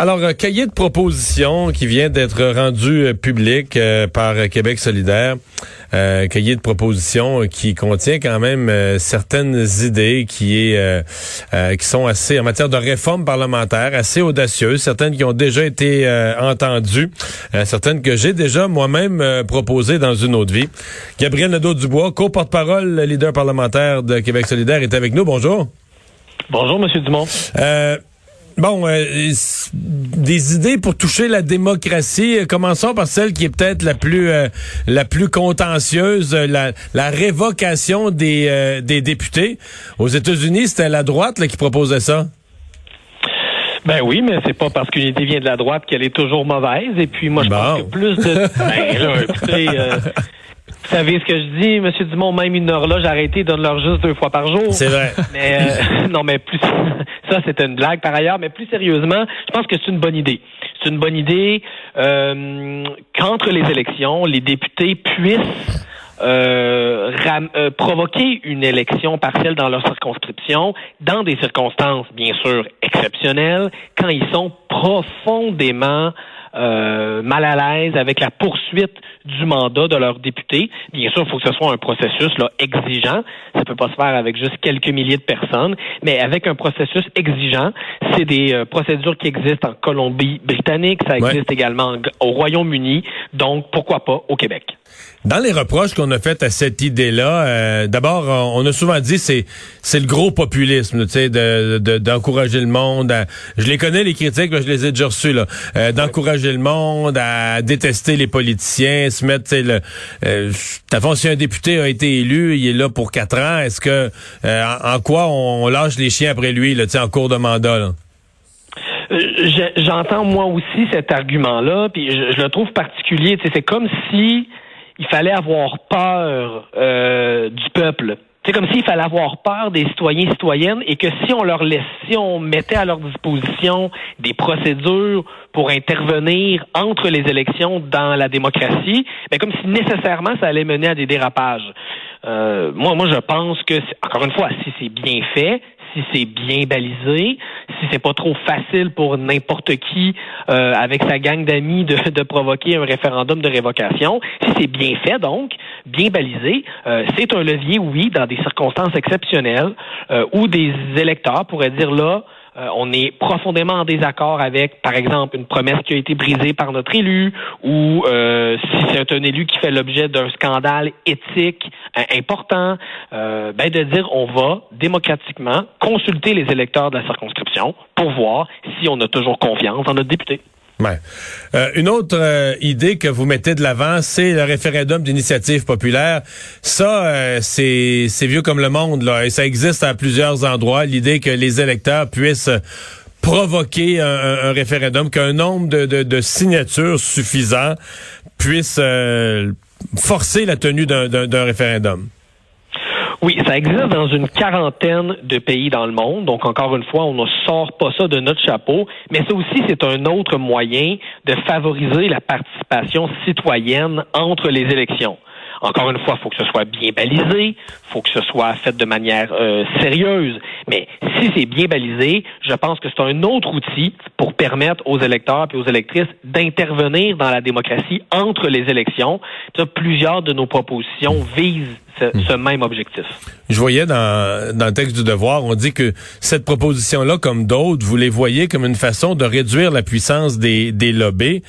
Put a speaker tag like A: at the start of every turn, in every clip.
A: Alors, un cahier de propositions qui vient d'être rendu euh, public euh, par Québec solidaire. Euh, cahier de propositions qui contient quand même euh, certaines idées qui est qui sont assez en matière de réforme parlementaire assez audacieuses, certaines qui ont déjà été entendues, certaines que j'ai déjà moi-même proposées dans une autre vie. Gabriel Nadeau-Dubois, co-porte-parole, leader parlementaire de Québec solidaire, est avec nous. Bonjour.
B: Bonjour, Monsieur Dumont.
A: Bon, euh, des idées pour toucher la démocratie. Commençons par celle qui est peut-être la plus euh, la plus contentieuse, la, la révocation des, euh, des députés. Aux États-Unis, c'était la droite là, qui proposait ça.
B: Ben oui, mais c'est pas parce qu'une idée vient de la droite qu'elle est toujours mauvaise. Et puis moi, je pense que plus de. ben là, écoutez, vous savez ce que je dis, Monsieur Dumont, même une horloge arrêtée, donne-leur juste deux fois par jour.
A: C'est vrai.
B: Mais euh, non, mais plus ça, c'est une blague par ailleurs, mais plus sérieusement, je pense que c'est une bonne idée. C'est une bonne idée euh, qu'entre les élections, les députés puissent euh, euh, provoquer une élection partielle dans leur circonscription dans des circonstances, bien sûr, exceptionnelles, quand ils sont profondément euh, mal à l'aise avec la poursuite du mandat de leurs députés. Bien sûr, il faut que ce soit un processus là, exigeant. Ça peut pas se faire avec juste quelques milliers de personnes, mais avec un processus exigeant. C'est des euh, procédures qui existent en Colombie-Britannique, ça existe également au Royaume-Uni, donc pourquoi pas au Québec?
A: Dans les reproches qu'on a fait à cette idée-là, euh, d'abord, on a souvent dit c'est c'est le gros populisme, tu sais, d'encourager le monde. je les connais les critiques, je les ai déjà reçus là, euh, d'encourager le monde à détester les politiciens, se mettre, tu le. Euh, si un député a été élu, il est là pour quatre ans. Est-ce que euh, en, quoi on, lâche les chiens après lui, là, tu sais, en cours de mandat là?
B: J'entends moi aussi cet argument-là, puis je, je, le trouve particulier. C'est comme si il fallait avoir peur euh, du peuple. C'est comme s'il fallait avoir peur des citoyens et citoyennes et que si on leur laissait, si on mettait à leur disposition des procédures pour intervenir entre les élections dans la démocratie, ben comme si nécessairement ça allait mener à des dérapages. Euh, moi, moi, je pense que, encore une fois, si c'est bien fait, si c'est bien balisé, si c'est pas trop facile pour n'importe qui euh, avec sa gang d'amis de, de, provoquer un référendum de révocation, si c'est bien fait donc, bien balisé, euh, c'est un levier, oui, dans des circonstances exceptionnelles euh, où des électeurs pourraient dire là, euh, on est profondément en désaccord avec, par exemple, une promesse qui a été brisée par notre élu, ou euh, si c'est un élu qui fait l'objet d'un scandale éthique euh, important, ben de dire on va démocratiquement consulter les électeurs de la circonscription pour voir si on a toujours confiance dans notre député.
A: Ouais. Euh, une autre euh, idée que vous mettez de l'avant, c'est le référendum d'initiative populaire. Ça, euh, c'est vieux comme le monde, là, et ça existe à plusieurs endroits. L'idée que les électeurs puissent provoquer un, référendum, qu'un nombre de, signatures suffisant puisse forcer la tenue d'un référendum.
B: Oui, ça existe dans une quarantaine de pays dans le monde. Donc, encore une fois, on ne sort pas ça de notre chapeau. Mais ça aussi, c'est un autre moyen de favoriser la participation citoyenne entre les élections. Encore une fois, il faut que ce soit bien balisé, faut que ce soit fait de manière euh, sérieuse. Mais si c'est bien balisé, je pense que c'est un autre outil pour permettre aux électeurs et aux électrices d'intervenir dans la démocratie entre les élections. plusieurs de nos propositions visent ce, ce même objectif.
A: Je voyais dans, dans le texte du devoir, on dit que cette proposition-là, comme d'autres, vous les voyez comme une façon de réduire la puissance des, des lobbies,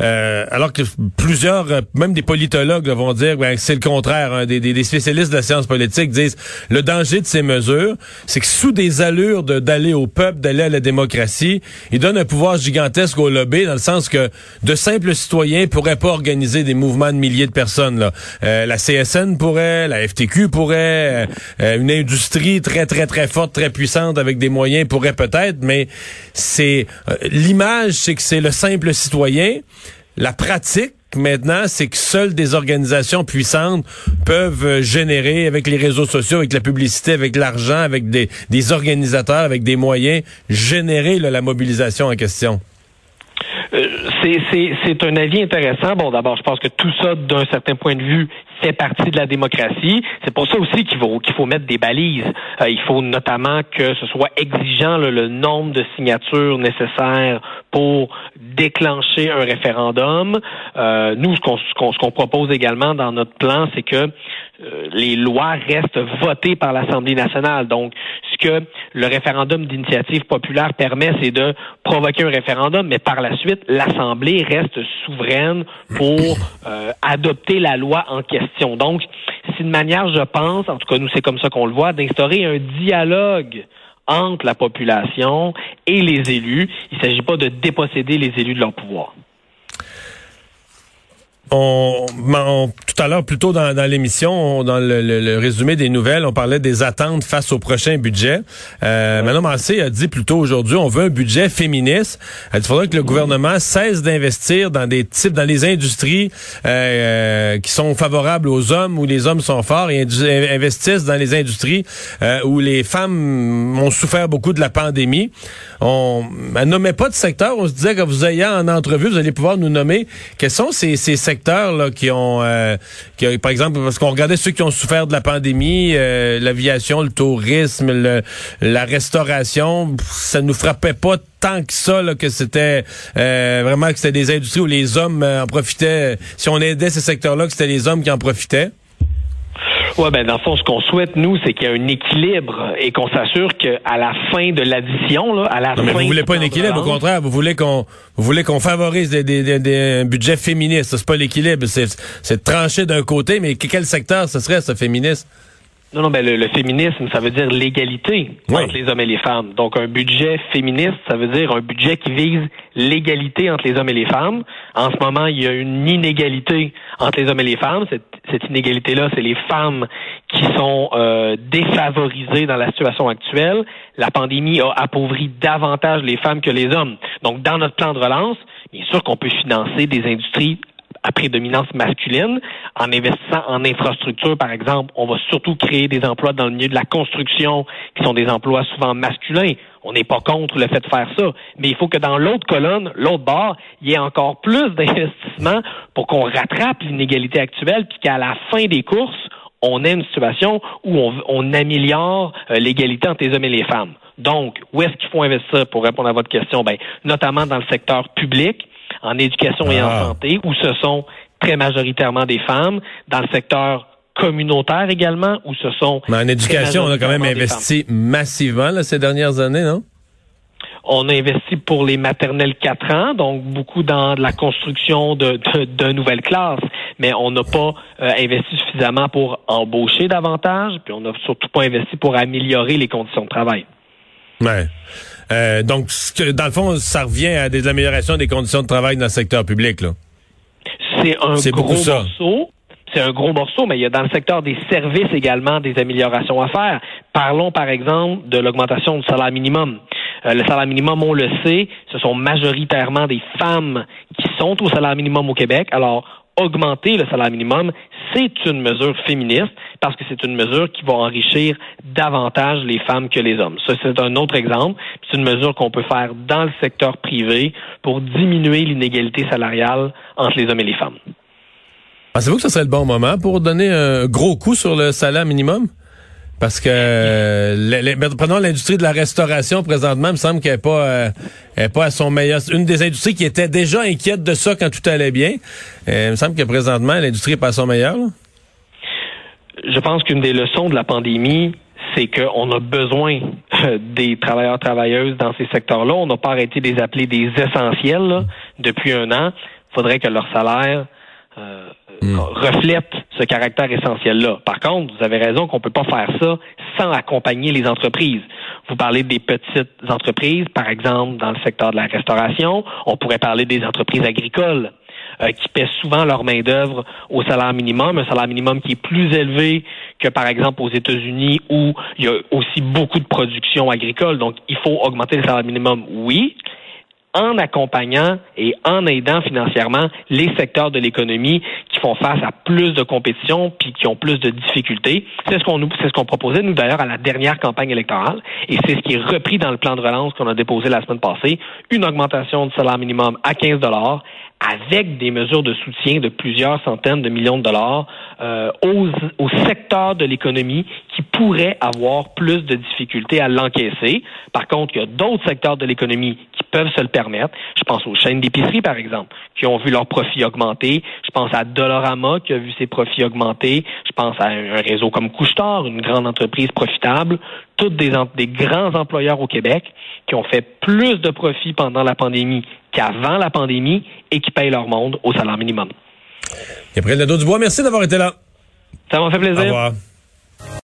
A: euh, alors que plusieurs, même des politologues vont dire ben, c'est le contraire. Hein, des, des, spécialistes de la science politique disent le danger de ces mesures, c'est que sous des allures d'aller au peuple, d'aller à la démocratie, ils donnent un pouvoir gigantesque aux lobbies, dans le sens que de simples citoyens pourraient pas organiser des mouvements de milliers de personnes. Là. Euh, la CSN pourrait, la FTQ pourrait, euh, une industrie très, très, très forte, très puissante avec des moyens pourrait peut-être, mais c'est euh, l'image, c'est que c'est le simple citoyen. La pratique, maintenant, c'est que seules des organisations puissantes peuvent euh, générer, avec les réseaux sociaux, avec la publicité, avec l'argent, avec des, organisateurs, avec des moyens, générer la mobilisation en question.
B: C'est un avis intéressant. Bon, d'abord, je pense que tout ça, d'un certain point de vue, fait partie de la démocratie. C'est pour ça aussi qu'il faut faut mettre des balises. Euh, il faut notamment que ce soit exigeant le nombre de signatures nécessaires pour déclencher un référendum. Euh, nous, ce qu'on ce qu'on propose également dans notre plan, c'est que euh, les lois restent votées par l'Assemblée nationale. Donc, ce que le référendum d'initiative populaire permet, c'est de provoquer un référendum, mais par la suite, l'Assemblée reste souveraine pour euh, adopter la loi en question. Donc, c'est une manière, je pense, en tout cas nous c'est comme ça qu'on le voit, d'instaurer un dialogue entre la population et les élus. Il ne s'agit pas de déposséder les élus de leur pouvoir.
A: On, tout à l'heure, plutôt dans, dans l'émission, dans le, résumé des nouvelles, on parlait des attentes face au prochain budget. Euh, Mme Massé a dit plutôt aujourd'hui, on veut un budget féministe. Il faudrait que le gouvernement cesse d'investir dans des types, dans les industries euh, euh, qui sont favorables aux hommes, où les hommes sont forts, et investissent dans les industries euh, où les femmes ont souffert beaucoup de la pandémie. On ne nommait pas de secteur. On se disait que vous ayant en entrevue, vous allez pouvoir nous nommer quels sont ces, ces secteurs là, qui ont, euh, par exemple, parce qu'on regardait ceux qui ont souffert de la pandémie, euh, l'aviation, le tourisme, la restauration, ça nous frappait pas tant que ça que c'était euh, vraiment que c'était des industries où les hommes en profitaient. Si on aidait ces secteurs-là, que c'était les hommes qui en profitaient.
B: Ouais, ben dans le fond, ce qu'on souhaite nous, c'est qu'il y ait un équilibre et qu'on s'assure qu'à la fin de l'addition, là, à la
A: non,
B: fin.
A: Mais vous voulez pas un équilibre, au contraire, vous voulez qu'on, vous voulez qu'on favorise des, des, des, un budget féministe. C'est pas l'équilibre, c'est, c'est tranché d'un côté, mais quel secteur ce serait ce féministe?
B: Non, non, ben le, féminisme, ça veut dire l'égalité entre les hommes et les femmes. Donc, un budget féministe, ça veut dire un budget qui vise l'égalité entre les hommes et les femmes. En ce moment, il y a une inégalité entre les hommes et les femmes. Cette, cette inégalité-là, c'est les femmes qui sont euh, défavorisées dans la situation actuelle. La pandémie a appauvri davantage les femmes que les hommes. Donc, dans notre plan de relance, bien sûr qu'on peut financer des industries à prédominance masculine. En investissant en infrastructure, par exemple, on va surtout créer des emplois dans le milieu de la construction, qui sont des emplois souvent masculins. On n'est pas contre le fait de faire ça. Mais il faut que dans l'autre colonne, l'autre bord, il y ait encore plus d'investissements pour qu'on rattrape l'inégalité actuelle, puis qu'à la fin des courses, on ait une situation où on, on améliore euh, l'égalité entre les hommes et les femmes. Donc, où est-ce qu'il faut investir pour répondre à votre question? Ben, notamment dans le secteur public, en éducation et en ah. santé, où ce sont très majoritairement des femmes, dans le secteur communautaire également, où ce sont...
A: Mais en éducation, on a quand même investi massivement là, ces dernières années, non?
B: On a investi pour les maternelles 4 ans, donc beaucoup dans la construction de, de, nouvelles classes, mais on n'a pas euh, investi suffisamment pour embaucher davantage, puis on n'a surtout pas investi pour améliorer les conditions de travail.
A: Ouais. Euh, donc, dans le fond, ça revient à des améliorations des conditions de travail dans le secteur public, là.
B: C'est un gros morceau. C'est un gros morceau, mais il y a dans le secteur des services également des améliorations à faire. Parlons par exemple de l'augmentation du salaire minimum. Euh, le salaire minimum, on le sait, ce sont majoritairement des femmes qui sont au salaire minimum au Québec. Alors, augmenter le salaire minimum, c'est une mesure féministe parce que c'est une mesure qui va enrichir davantage les femmes que les hommes. Ça, c'est un autre exemple. C'est une mesure qu'on peut faire dans le secteur privé pour diminuer l'inégalité salariale entre les hommes et les femmes.
A: Pensez-vous que ce serait le bon moment pour donner un gros coup sur le salaire minimum? Parce que ben, prenons l'industrie de la restauration présentement, il me semble qu'elle n'est pas, euh, pas à son meilleur. Une des industries qui était déjà inquiète de ça quand tout allait bien. Euh, il me semble que présentement, l'industrie n'est pas à son meilleur.
B: je pense qu'une des leçons de la pandémie, c'est qu'on a besoin euh, des travailleurs travailleuses dans ces secteurs-là. On n'a pas arrêté de les appeler des essentiels là, depuis un an. Il faudrait que leur salaire euh, reflète ce caractère essentiel-là. Par contre, vous avez raison qu'on peut pas faire ça sans accompagner les entreprises. Vous parlez des petites entreprises, par exemple dans le secteur de la restauration. On pourrait parler des entreprises agricoles. Euh, qui paient souvent leur main-d'œuvre au salaire minimum, un salaire minimum qui est plus élevé que par exemple aux États-Unis où il y a aussi beaucoup de production agricole. Donc, il faut augmenter le salaire minimum, oui, en accompagnant et en aidant financièrement les secteurs de l'économie qui font face à plus de compétition puis qui ont plus de difficultés. C'est ce qu'on nous, c'est ce qu'on proposait nous d'ailleurs à la dernière campagne électorale et c'est ce qui est repris dans le plan de relance qu'on a déposé la semaine passée, une augmentation du salaire minimum à 15 dollars avec des mesures de soutien de plusieurs centaines de millions de dollars euh, aux, aux secteurs de l'économie qui pourraient avoir plus de difficultés à l'encaisser. Par contre, il y a d'autres secteurs de l'économie qui peuvent se le permettre. Je pense aux chaînes d'épicerie, par exemple, qui ont vu leurs profits augmenter. Je pense à Dolorama, qui a vu ses profits augmenter. Je pense à un réseau comme Couchetard, une grande entreprise profitable. Toutes des, des grands employeurs au Québec qui ont fait plus de profits pendant la pandémie qu'avant la pandémie et qui payent leur monde au salaire minimum.
A: Gabriel Nadeau-Dubois, merci d'avoir été là.
B: Ça m'a fait plaisir.
A: Au revoir.